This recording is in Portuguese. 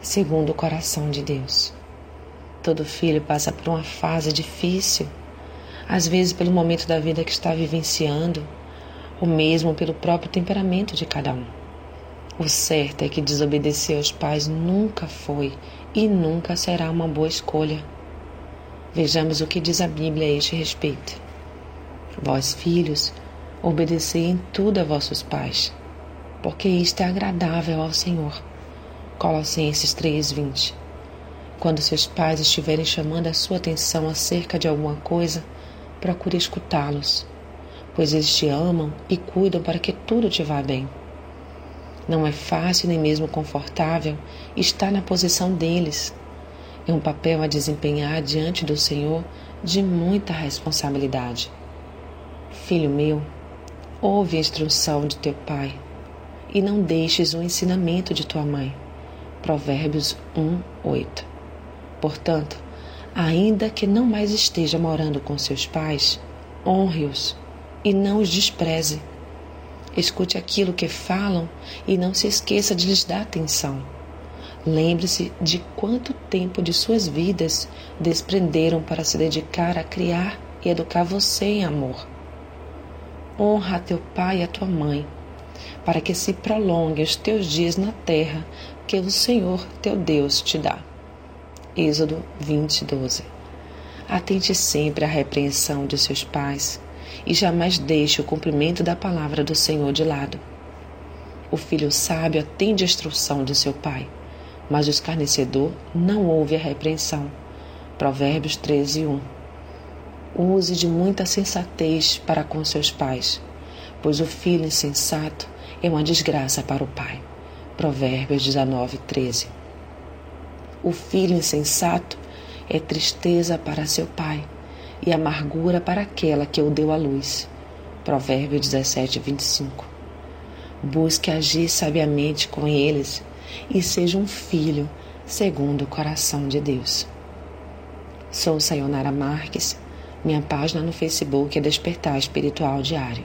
segundo o coração de Deus. Todo filho passa por uma fase difícil, às vezes pelo momento da vida que está vivenciando, ou mesmo pelo próprio temperamento de cada um. O certo é que desobedecer aos pais nunca foi e nunca será uma boa escolha. Vejamos o que diz a Bíblia a este respeito. Vós, filhos, obedecei em tudo a vossos pais, porque isto é agradável ao Senhor. Colossenses 3:20 quando seus pais estiverem chamando a sua atenção acerca de alguma coisa, procure escutá-los, pois eles te amam e cuidam para que tudo te vá bem. Não é fácil nem mesmo confortável estar na posição deles. É um papel a desempenhar diante do Senhor de muita responsabilidade. Filho meu, ouve a instrução de teu pai e não deixes o ensinamento de tua mãe. Provérbios 1, 8. Portanto, ainda que não mais esteja morando com seus pais, honre-os e não os despreze. Escute aquilo que falam e não se esqueça de lhes dar atenção. Lembre-se de quanto tempo de suas vidas desprenderam para se dedicar a criar e educar você em amor. Honra a teu pai e a tua mãe, para que se prolonguem os teus dias na terra que o Senhor teu Deus te dá. Êxodo 20, 12. Atente sempre à repreensão de seus pais e jamais deixe o cumprimento da palavra do Senhor de lado. O filho sábio atende a instrução de seu pai, mas o escarnecedor não ouve a repreensão. Provérbios 13, 1. Use de muita sensatez para com seus pais, pois o filho insensato é uma desgraça para o pai. Provérbios 19, 13. O filho insensato é tristeza para seu pai e amargura para aquela que o deu à luz. Provérbio 17, 25. Busque agir sabiamente com eles e seja um filho segundo o coração de Deus. Sou Sayonara Marques. Minha página no Facebook é Despertar Espiritual Diário.